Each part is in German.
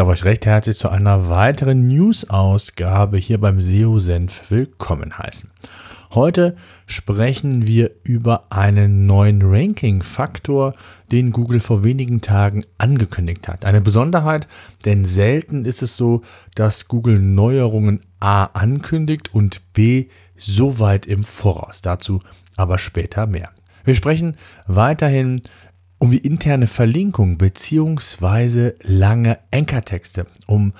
Darf euch recht herzlich zu einer weiteren News-Ausgabe hier beim SEO-Senf willkommen heißen. Heute sprechen wir über einen neuen Ranking-Faktor, den Google vor wenigen Tagen angekündigt hat. Eine Besonderheit, denn selten ist es so, dass Google Neuerungen A ankündigt und B so weit im Voraus. Dazu aber später mehr. Wir sprechen weiterhin um die interne Verlinkung beziehungsweise lange Anchor-Texte, um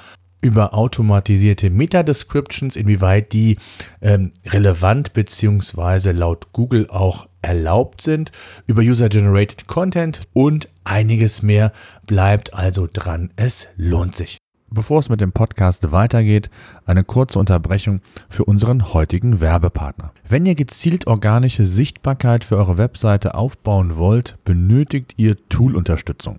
über automatisierte Meta-Descriptions, inwieweit die ähm, relevant beziehungsweise laut Google auch erlaubt sind, über User-Generated Content und einiges mehr. Bleibt also dran, es lohnt sich. Bevor es mit dem Podcast weitergeht, eine kurze Unterbrechung für unseren heutigen Werbepartner. Wenn ihr gezielt organische Sichtbarkeit für eure Webseite aufbauen wollt, benötigt ihr Tool-Unterstützung.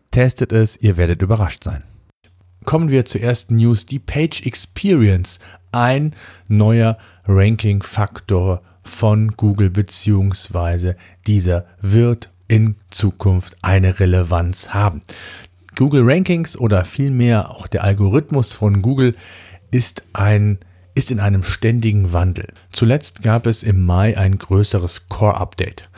testet es, ihr werdet überrascht sein. Kommen wir zur ersten News, die Page Experience, ein neuer Ranking-Faktor von Google beziehungsweise dieser wird in Zukunft eine Relevanz haben. Google Rankings oder vielmehr auch der Algorithmus von Google ist ein ist in einem ständigen Wandel. Zuletzt gab es im Mai ein größeres Core-Update.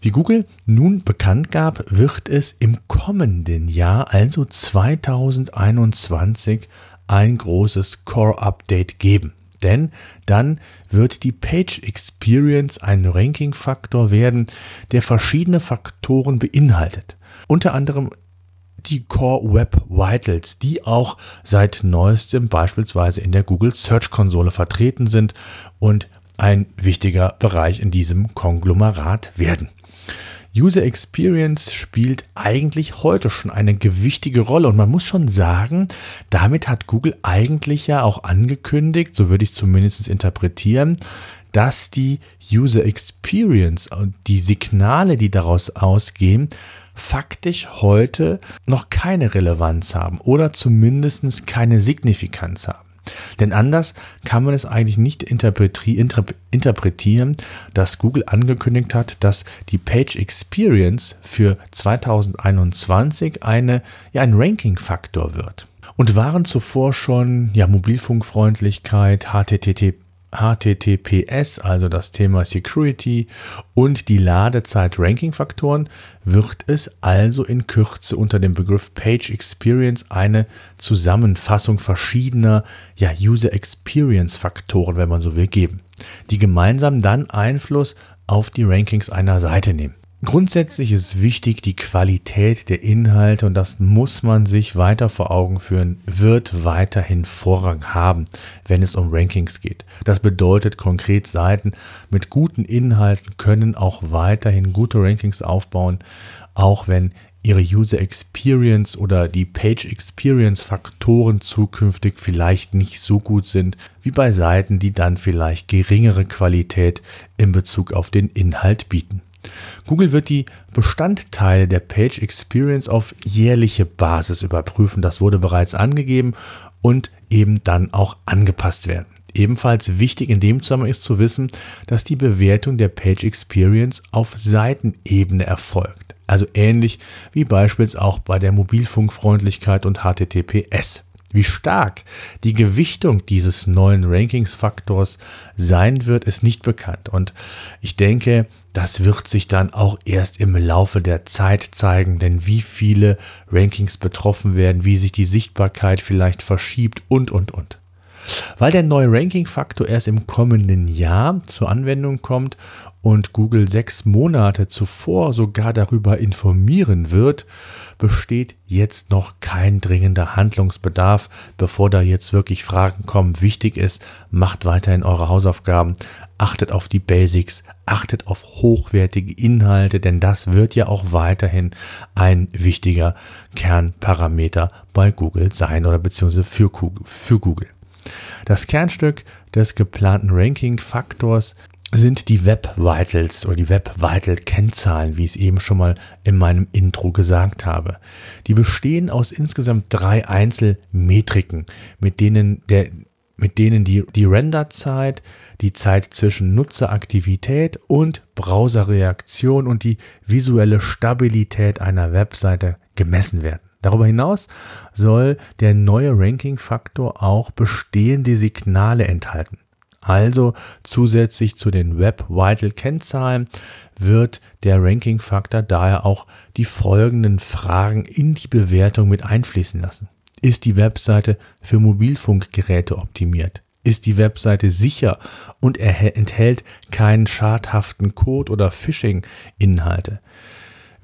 Wie Google nun bekannt gab, wird es im kommenden Jahr, also 2021, ein großes Core-Update geben. Denn dann wird die Page Experience ein Ranking-Faktor werden, der verschiedene Faktoren beinhaltet. Unter anderem die Core Web Vitals, die auch seit neuestem beispielsweise in der Google Search Konsole vertreten sind und ein wichtiger Bereich in diesem Konglomerat werden. User Experience spielt eigentlich heute schon eine gewichtige Rolle und man muss schon sagen, damit hat Google eigentlich ja auch angekündigt, so würde ich es zumindest interpretieren, dass die User Experience und die Signale, die daraus ausgehen, faktisch heute noch keine Relevanz haben oder zumindest keine Signifikanz haben. Denn anders kann man es eigentlich nicht interpretieren, dass Google angekündigt hat, dass die Page Experience für 2021 eine, ja, ein Ranking-Faktor wird. Und waren zuvor schon ja, Mobilfunkfreundlichkeit, HTTP HTTPS, also das Thema Security und die Ladezeit-Ranking-Faktoren, wird es also in Kürze unter dem Begriff Page Experience eine Zusammenfassung verschiedener ja, User Experience-Faktoren, wenn man so will, geben, die gemeinsam dann Einfluss auf die Rankings einer Seite nehmen. Grundsätzlich ist wichtig die Qualität der Inhalte und das muss man sich weiter vor Augen führen, wird weiterhin Vorrang haben, wenn es um Rankings geht. Das bedeutet konkret, Seiten mit guten Inhalten können auch weiterhin gute Rankings aufbauen, auch wenn ihre User Experience oder die Page Experience Faktoren zukünftig vielleicht nicht so gut sind wie bei Seiten, die dann vielleicht geringere Qualität in Bezug auf den Inhalt bieten. Google wird die Bestandteile der Page Experience auf jährliche Basis überprüfen. Das wurde bereits angegeben und eben dann auch angepasst werden. Ebenfalls wichtig in dem Zusammenhang ist zu wissen, dass die Bewertung der Page Experience auf Seitenebene erfolgt. Also ähnlich wie beispielsweise auch bei der Mobilfunkfreundlichkeit und HTTPS. Wie stark die Gewichtung dieses neuen Rankingsfaktors sein wird, ist nicht bekannt. Und ich denke, das wird sich dann auch erst im Laufe der Zeit zeigen, denn wie viele Rankings betroffen werden, wie sich die Sichtbarkeit vielleicht verschiebt und, und, und. Weil der neue Ranking-Faktor erst im kommenden Jahr zur Anwendung kommt und Google sechs Monate zuvor sogar darüber informieren wird, besteht jetzt noch kein dringender Handlungsbedarf, bevor da jetzt wirklich Fragen kommen. Wichtig ist, macht weiterhin eure Hausaufgaben, achtet auf die Basics, achtet auf hochwertige Inhalte, denn das wird ja auch weiterhin ein wichtiger Kernparameter bei Google sein oder beziehungsweise für, Google. Das Kernstück des geplanten Ranking-Faktors sind die Web Vitals oder die Web Vital Kennzahlen, wie ich es eben schon mal in meinem Intro gesagt habe. Die bestehen aus insgesamt drei Einzelmetriken, mit denen der mit denen die, die Renderzeit, die Zeit zwischen Nutzeraktivität und Browserreaktion und die visuelle Stabilität einer Webseite gemessen werden. Darüber hinaus soll der neue Ranking-Faktor auch bestehende Signale enthalten. Also zusätzlich zu den Web Vital Kennzahlen wird der Ranking-Faktor daher auch die folgenden Fragen in die Bewertung mit einfließen lassen. Ist die Webseite für Mobilfunkgeräte optimiert? Ist die Webseite sicher und enthält keinen schadhaften Code oder Phishing-Inhalte?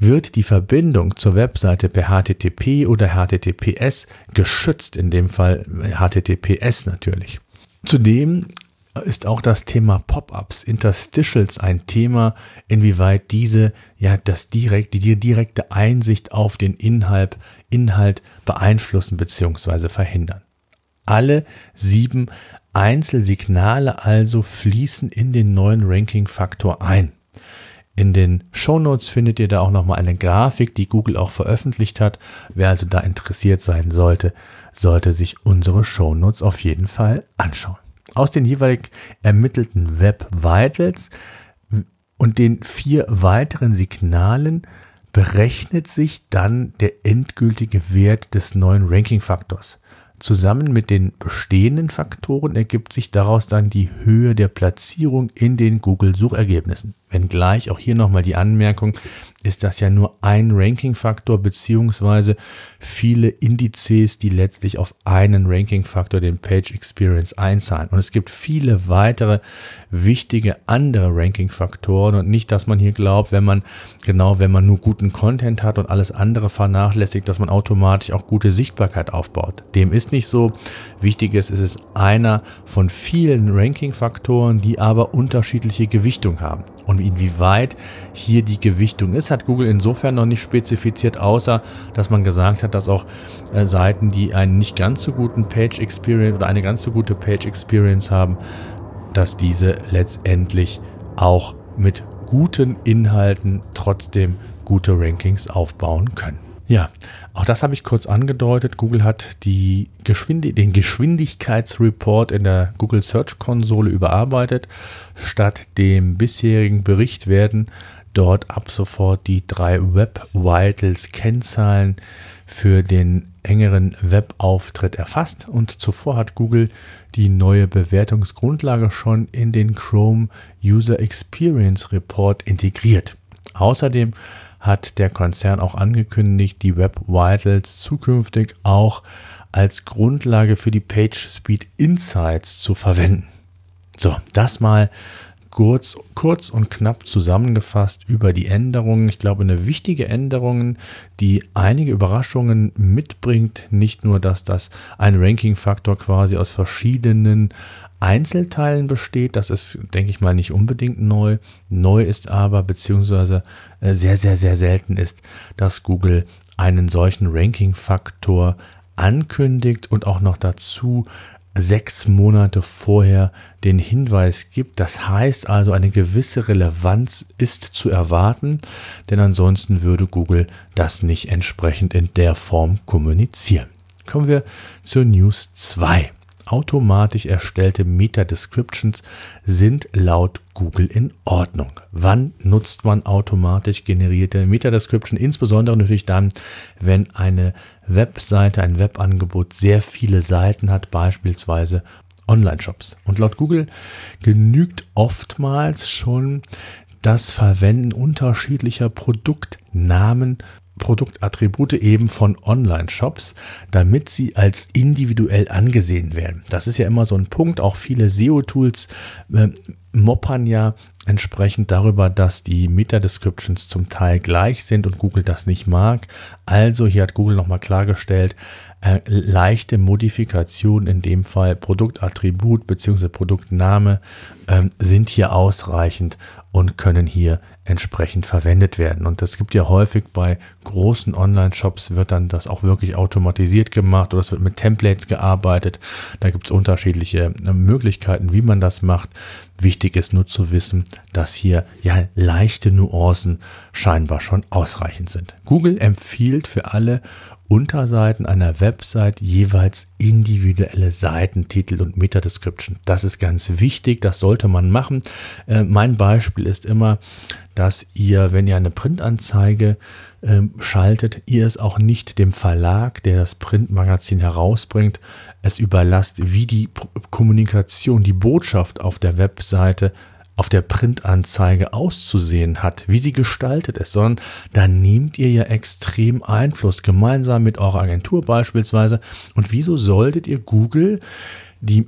Wird die Verbindung zur Webseite per HTTP oder HTTPS geschützt, in dem Fall HTTPS natürlich. Zudem ist auch das Thema Pop-ups, Interstitials ein Thema, inwieweit diese ja das direkt, die direkte Einsicht auf den Inhalt, Inhalt beeinflussen bzw. verhindern. Alle sieben Einzelsignale also fließen in den neuen Ranking-Faktor ein. In den Shownotes findet ihr da auch nochmal eine Grafik, die Google auch veröffentlicht hat. Wer also da interessiert sein sollte, sollte sich unsere Shownotes auf jeden Fall anschauen. Aus den jeweilig ermittelten Web Vitals und den vier weiteren Signalen berechnet sich dann der endgültige Wert des neuen Ranking-Faktors. Zusammen mit den bestehenden Faktoren ergibt sich daraus dann die Höhe der Platzierung in den Google-Suchergebnissen. Wenngleich auch hier nochmal die Anmerkung, ist das ja nur ein Ranking-Faktor beziehungsweise viele Indizes, die letztlich auf einen Ranking-Faktor, den Page Experience, einzahlen. Und es gibt viele weitere wichtige andere Ranking-Faktoren und nicht, dass man hier glaubt, wenn man genau, wenn man nur guten Content hat und alles andere vernachlässigt, dass man automatisch auch gute Sichtbarkeit aufbaut. Dem ist nicht so. Wichtig ist, es ist einer von vielen Ranking-Faktoren, die aber unterschiedliche Gewichtung haben. Und inwieweit hier die Gewichtung ist, hat Google insofern noch nicht spezifiziert, außer dass man gesagt hat, dass auch äh, Seiten, die einen nicht ganz so guten Page Experience oder eine ganz so gute Page Experience haben, dass diese letztendlich auch mit guten Inhalten trotzdem gute Rankings aufbauen können. Ja, auch das habe ich kurz angedeutet. Google hat die Geschwindi den Geschwindigkeitsreport in der Google Search Konsole überarbeitet. Statt dem bisherigen Bericht werden dort ab sofort die drei Web Vitals Kennzahlen für den engeren Webauftritt erfasst und zuvor hat Google die neue Bewertungsgrundlage schon in den Chrome User Experience Report integriert. Außerdem hat der Konzern auch angekündigt, die Web Vitals zukünftig auch als Grundlage für die PageSpeed Insights zu verwenden. So, das mal kurz, kurz und knapp zusammengefasst über die Änderungen. Ich glaube, eine wichtige Änderung, die einige Überraschungen mitbringt. Nicht nur, dass das ein Ranking-Faktor quasi aus verschiedenen Einzelteilen besteht. Das ist, denke ich mal, nicht unbedingt neu. Neu ist aber, beziehungsweise äh, sehr, sehr, sehr selten ist, dass Google einen solchen Ranking-Faktor ankündigt und auch noch dazu sechs Monate vorher den Hinweis gibt. Das heißt also, eine gewisse Relevanz ist zu erwarten, denn ansonsten würde Google das nicht entsprechend in der Form kommunizieren. Kommen wir zur News 2. Automatisch erstellte Meta-Descriptions sind laut Google in Ordnung. Wann nutzt man automatisch generierte Meta-Description? Insbesondere natürlich dann, wenn eine Webseite, ein Webangebot sehr viele Seiten hat, beispielsweise Online-Shops. Und laut Google genügt oftmals schon das Verwenden unterschiedlicher Produktnamen Produktattribute eben von Online-Shops, damit sie als individuell angesehen werden. Das ist ja immer so ein Punkt. Auch viele SEO-Tools äh, moppern ja entsprechend darüber, dass die Meta-Descriptions zum Teil gleich sind und Google das nicht mag. Also hier hat Google nochmal klargestellt, äh, leichte Modifikation, in dem Fall Produktattribut bzw. Produktname, äh, sind hier ausreichend und können hier entsprechend verwendet werden. Und das gibt ja häufig bei großen Online-Shops wird dann das auch wirklich automatisiert gemacht oder es wird mit Templates gearbeitet. Da gibt es unterschiedliche äh, Möglichkeiten, wie man das macht. Wichtig ist nur zu wissen, dass hier ja leichte Nuancen scheinbar schon ausreichend sind. Google empfiehlt für alle Unterseiten einer Website jeweils individuelle Seitentitel und Meta-Description. Das ist ganz wichtig, das sollte man machen. Äh, mein Beispiel ist immer, dass ihr, wenn ihr eine Printanzeige äh, schaltet, ihr es auch nicht dem Verlag, der das Printmagazin herausbringt, es überlasst, wie die Kommunikation, die Botschaft auf der Webseite auf der Printanzeige auszusehen hat, wie sie gestaltet ist, sondern da nehmt ihr ja extrem Einfluss, gemeinsam mit eurer Agentur beispielsweise. Und wieso solltet ihr Google die,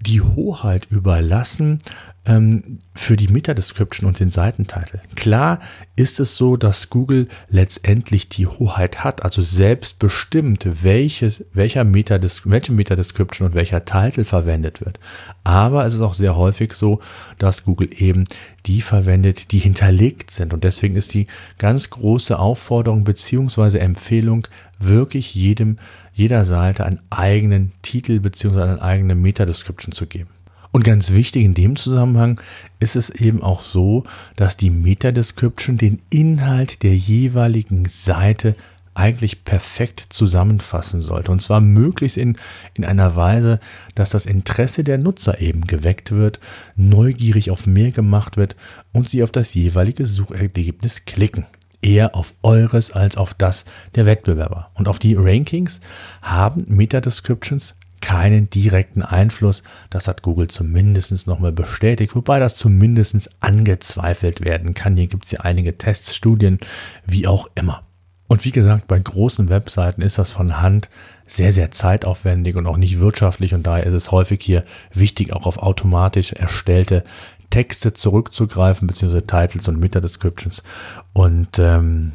die Hoheit überlassen, ähm, für die Meta-Description und den Seitentitel. Klar ist es so, dass Google letztendlich die Hoheit hat, also selbst bestimmt, welches, welcher Meta welche Meta-Description und welcher Titel verwendet wird. Aber es ist auch sehr häufig so, dass Google eben die verwendet, die hinterlegt sind. Und deswegen ist die ganz große Aufforderung bzw. Empfehlung, wirklich jedem, jeder Seite einen eigenen Titel bzw. eine eigene Meta-Description zu geben. Und ganz wichtig in dem Zusammenhang ist es eben auch so, dass die Meta-Description den Inhalt der jeweiligen Seite eigentlich perfekt zusammenfassen sollte. Und zwar möglichst in, in einer Weise, dass das Interesse der Nutzer eben geweckt wird, neugierig auf mehr gemacht wird und sie auf das jeweilige Suchergebnis klicken. Eher auf eures als auf das der Wettbewerber. Und auf die Rankings haben Meta-Descriptions keinen direkten Einfluss. Das hat Google zumindest nochmal bestätigt, wobei das zumindest angezweifelt werden kann. Hier gibt es ja einige Tests, Studien, wie auch immer. Und wie gesagt, bei großen Webseiten ist das von Hand sehr, sehr zeitaufwendig und auch nicht wirtschaftlich. Und daher ist es häufig hier wichtig, auch auf automatisch erstellte Texte zurückzugreifen, beziehungsweise Titles und Meta-Descriptions. Und ähm,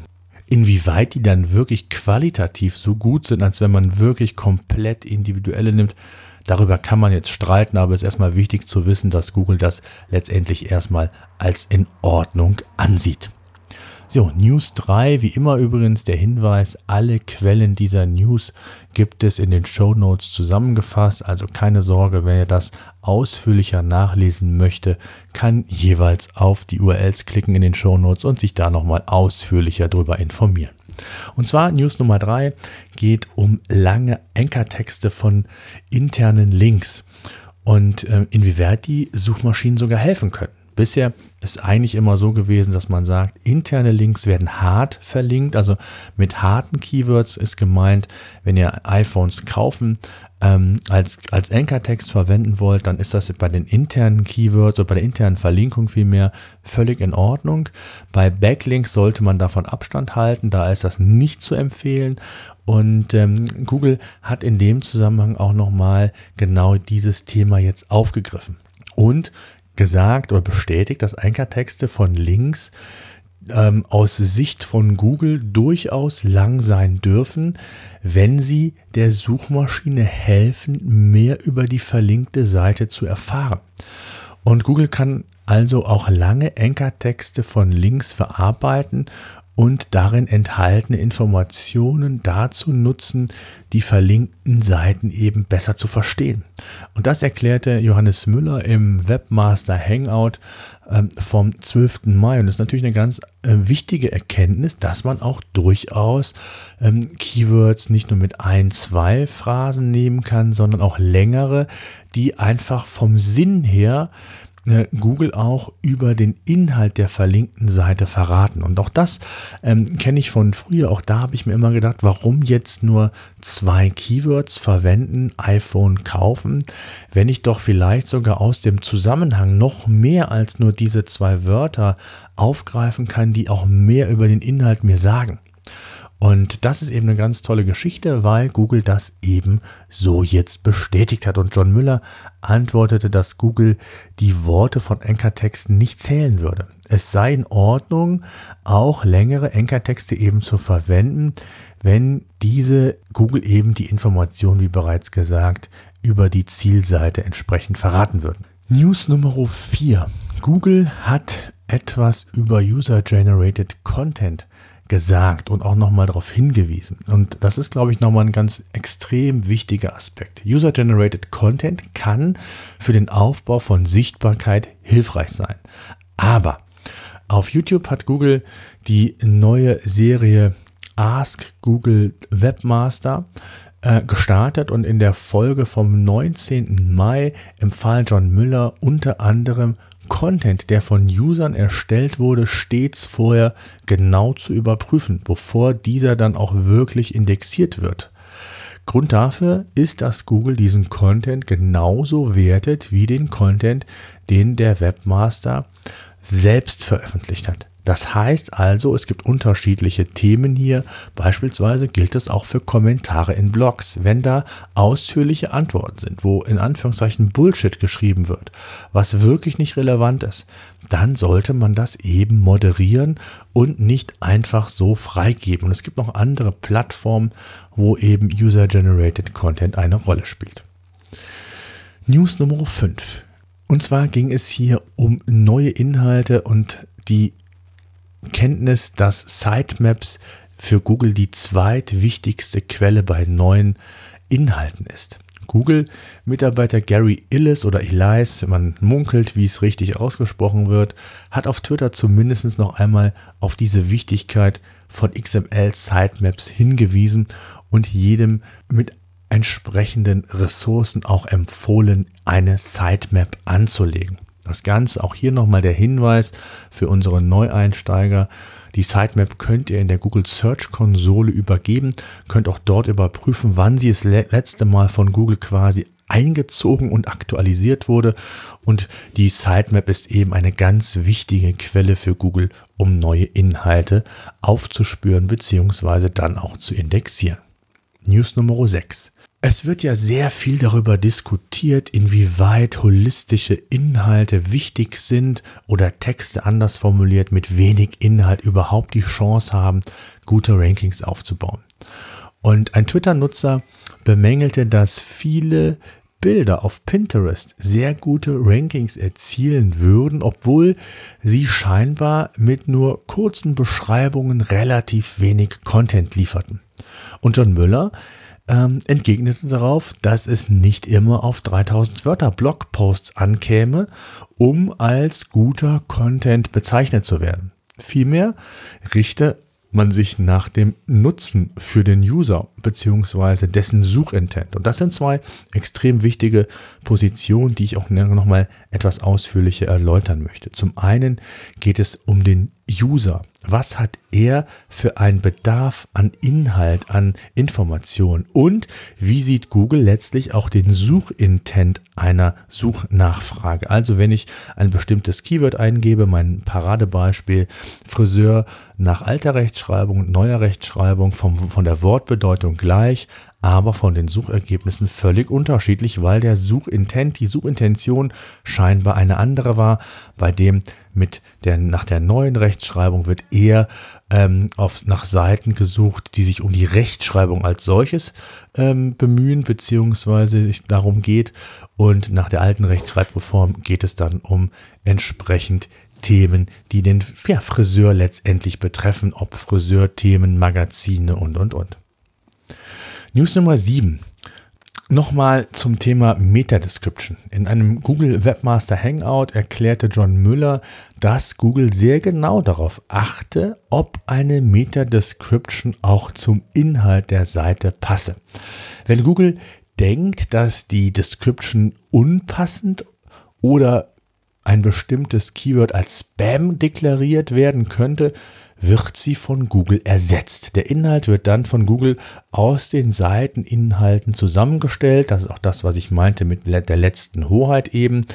inwieweit die dann wirklich qualitativ so gut sind, als wenn man wirklich komplett individuelle nimmt, darüber kann man jetzt streiten, aber es ist erstmal wichtig zu wissen, dass Google das letztendlich erstmal als in Ordnung ansieht. So, News 3, wie immer übrigens der Hinweis, alle Quellen dieser News gibt es in den Show Notes zusammengefasst, also keine Sorge, wer das ausführlicher nachlesen möchte, kann jeweils auf die URLs klicken in den Show Notes und sich da nochmal ausführlicher darüber informieren. Und zwar News Nummer 3 geht um lange Ankertexte von internen Links und äh, inwieweit die Suchmaschinen sogar helfen können. Bisher ist eigentlich immer so gewesen, dass man sagt, interne Links werden hart verlinkt. Also mit harten Keywords ist gemeint, wenn ihr iPhones kaufen ähm, als, als Anchor-Text verwenden wollt, dann ist das bei den internen Keywords oder bei der internen Verlinkung vielmehr völlig in Ordnung. Bei Backlinks sollte man davon Abstand halten, da ist das nicht zu empfehlen. Und ähm, Google hat in dem Zusammenhang auch nochmal genau dieses Thema jetzt aufgegriffen. Und gesagt oder bestätigt, dass Ankertexte von Links ähm, aus Sicht von Google durchaus lang sein dürfen, wenn sie der Suchmaschine helfen, mehr über die verlinkte Seite zu erfahren. Und Google kann also auch lange Ankertexte von Links verarbeiten und darin enthaltene Informationen dazu nutzen, die verlinkten Seiten eben besser zu verstehen. Und das erklärte Johannes Müller im Webmaster Hangout ähm, vom 12. Mai. Und das ist natürlich eine ganz äh, wichtige Erkenntnis, dass man auch durchaus ähm, Keywords nicht nur mit ein, zwei Phrasen nehmen kann, sondern auch längere, die einfach vom Sinn her Google auch über den Inhalt der verlinkten Seite verraten. Und auch das ähm, kenne ich von früher. Auch da habe ich mir immer gedacht, warum jetzt nur zwei Keywords verwenden, iPhone kaufen, wenn ich doch vielleicht sogar aus dem Zusammenhang noch mehr als nur diese zwei Wörter aufgreifen kann, die auch mehr über den Inhalt mir sagen. Und das ist eben eine ganz tolle Geschichte, weil Google das eben so jetzt bestätigt hat. Und John Müller antwortete, dass Google die Worte von Ankertexten nicht zählen würde. Es sei in Ordnung, auch längere Ankertexte eben zu verwenden, wenn diese Google eben die Information, wie bereits gesagt, über die Zielseite entsprechend verraten würden. News Nummer 4. Google hat etwas über User-Generated Content gesagt und auch nochmal darauf hingewiesen. Und das ist, glaube ich, nochmal ein ganz extrem wichtiger Aspekt. User-Generated Content kann für den Aufbau von Sichtbarkeit hilfreich sein. Aber auf YouTube hat Google die neue Serie Ask Google Webmaster äh, gestartet und in der Folge vom 19. Mai empfahl John Müller unter anderem Content, der von Usern erstellt wurde, stets vorher genau zu überprüfen, bevor dieser dann auch wirklich indexiert wird. Grund dafür ist, dass Google diesen Content genauso wertet wie den Content, den der Webmaster selbst veröffentlicht hat. Das heißt also, es gibt unterschiedliche Themen hier. Beispielsweise gilt es auch für Kommentare in Blogs. Wenn da ausführliche Antworten sind, wo in Anführungszeichen Bullshit geschrieben wird, was wirklich nicht relevant ist, dann sollte man das eben moderieren und nicht einfach so freigeben. Und es gibt noch andere Plattformen, wo eben User-Generated Content eine Rolle spielt. News Nummer 5. Und zwar ging es hier um neue Inhalte und die Kenntnis, dass Sitemaps für Google die zweitwichtigste Quelle bei neuen Inhalten ist. Google-Mitarbeiter Gary Illis oder Elias, man munkelt, wie es richtig ausgesprochen wird, hat auf Twitter zumindest noch einmal auf diese Wichtigkeit von XML-Sitemaps hingewiesen und jedem mit entsprechenden Ressourcen auch empfohlen, eine Sitemap anzulegen. Das Ganze, auch hier nochmal der Hinweis für unsere Neueinsteiger. Die Sitemap könnt ihr in der Google Search Konsole übergeben, könnt auch dort überprüfen, wann sie das letzte Mal von Google quasi eingezogen und aktualisiert wurde. Und die Sitemap ist eben eine ganz wichtige Quelle für Google, um neue Inhalte aufzuspüren bzw. dann auch zu indexieren. News Nummer 6. Es wird ja sehr viel darüber diskutiert, inwieweit holistische Inhalte wichtig sind oder Texte anders formuliert mit wenig Inhalt überhaupt die Chance haben, gute Rankings aufzubauen. Und ein Twitter-Nutzer bemängelte, dass viele Bilder auf Pinterest sehr gute Rankings erzielen würden, obwohl sie scheinbar mit nur kurzen Beschreibungen relativ wenig Content lieferten. Und John Müller ähm, entgegnete darauf, dass es nicht immer auf 3000 Wörter Blogposts ankäme, um als guter Content bezeichnet zu werden. Vielmehr richte man sich nach dem Nutzen für den User beziehungsweise dessen Suchintent. Und das sind zwei extrem wichtige Positionen, die ich auch nochmal etwas ausführlicher erläutern möchte. Zum einen geht es um den User. Was hat er für einen Bedarf an Inhalt, an Information? Und wie sieht Google letztlich auch den Suchintent einer Suchnachfrage? Also wenn ich ein bestimmtes Keyword eingebe, mein Paradebeispiel Friseur nach alter Rechtschreibung, neuer Rechtschreibung, vom, von der Wortbedeutung gleich, aber von den Suchergebnissen völlig unterschiedlich, weil der Suchintent, die Suchintention scheinbar eine andere war, bei dem mit der, nach der neuen Rechtschreibung wird eher ähm, auf, nach Seiten gesucht, die sich um die Rechtschreibung als solches ähm, bemühen, beziehungsweise es darum geht. Und nach der alten Rechtschreibreform geht es dann um entsprechend Themen, die den ja, Friseur letztendlich betreffen, ob Friseurthemen, Magazine und, und, und. News Nummer 7. Nochmal zum Thema Meta-Description. In einem Google Webmaster Hangout erklärte John Müller, dass Google sehr genau darauf achte, ob eine Meta-Description auch zum Inhalt der Seite passe. Wenn Google denkt, dass die Description unpassend oder ein bestimmtes Keyword als Spam deklariert werden könnte, wird sie von Google ersetzt. Der Inhalt wird dann von Google aus den Seiteninhalten zusammengestellt. Das ist auch das, was ich meinte mit der letzten Hoheit eben.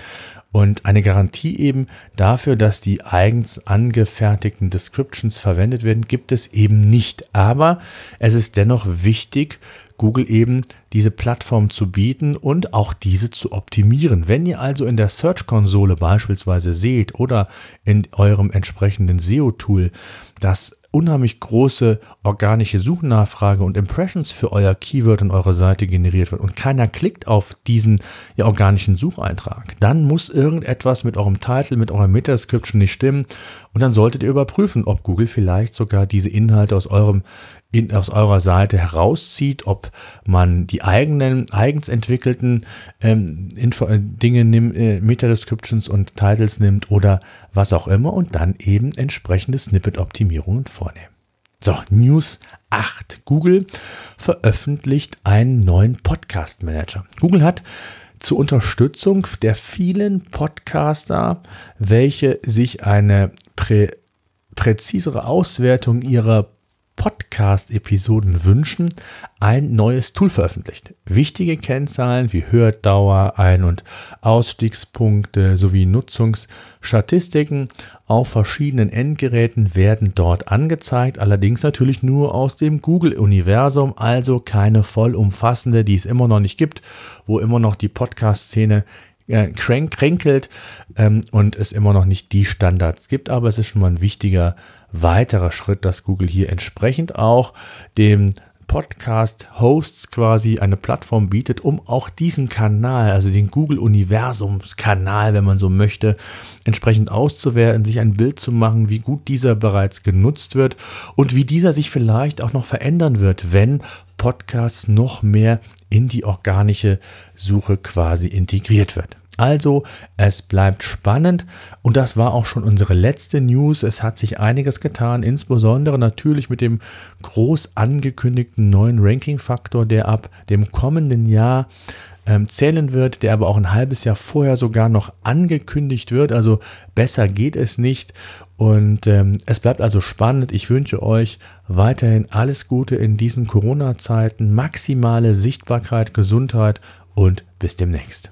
Und eine Garantie eben dafür, dass die eigens angefertigten Descriptions verwendet werden, gibt es eben nicht. Aber es ist dennoch wichtig, Google eben diese Plattform zu bieten und auch diese zu optimieren. Wenn ihr also in der Search-Konsole beispielsweise seht oder in eurem entsprechenden SEO-Tool, dass unheimlich große organische Suchnachfrage und Impressions für euer Keyword und eure Seite generiert wird und keiner klickt auf diesen ja, organischen Sucheintrag, dann muss irgendetwas mit eurem Titel, mit eurer Meta-Description nicht stimmen und dann solltet ihr überprüfen, ob Google vielleicht sogar diese Inhalte aus eurem in, aus eurer Seite herauszieht, ob man die eigenen, eigens entwickelten ähm, Info äh, Dinge nimmt, äh, Meta-Descriptions und Titles nimmt oder was auch immer und dann eben entsprechende Snippet-Optimierungen vornehmen. So, News 8. Google veröffentlicht einen neuen Podcast Manager. Google hat zur Unterstützung der vielen Podcaster, welche sich eine prä präzisere Auswertung ihrer Podcast-Episoden wünschen, ein neues Tool veröffentlicht. Wichtige Kennzahlen wie Hördauer, Ein- und Ausstiegspunkte sowie Nutzungsstatistiken auf verschiedenen Endgeräten werden dort angezeigt, allerdings natürlich nur aus dem Google-Universum, also keine vollumfassende, die es immer noch nicht gibt, wo immer noch die Podcast-Szene äh, kränkelt ähm, und es immer noch nicht die Standards gibt, aber es ist schon mal ein wichtiger weiterer Schritt, dass Google hier entsprechend auch dem Podcast-Hosts quasi eine Plattform bietet, um auch diesen Kanal, also den Google-Universums-Kanal, wenn man so möchte, entsprechend auszuwerten, sich ein Bild zu machen, wie gut dieser bereits genutzt wird und wie dieser sich vielleicht auch noch verändern wird, wenn Podcasts noch mehr in die organische Suche quasi integriert wird. Also, es bleibt spannend und das war auch schon unsere letzte News. Es hat sich einiges getan, insbesondere natürlich mit dem groß angekündigten neuen Ranking-Faktor, der ab dem kommenden Jahr ähm, zählen wird, der aber auch ein halbes Jahr vorher sogar noch angekündigt wird. Also besser geht es nicht. Und ähm, es bleibt also spannend. Ich wünsche euch weiterhin alles Gute in diesen Corona-Zeiten, maximale Sichtbarkeit, Gesundheit und bis demnächst.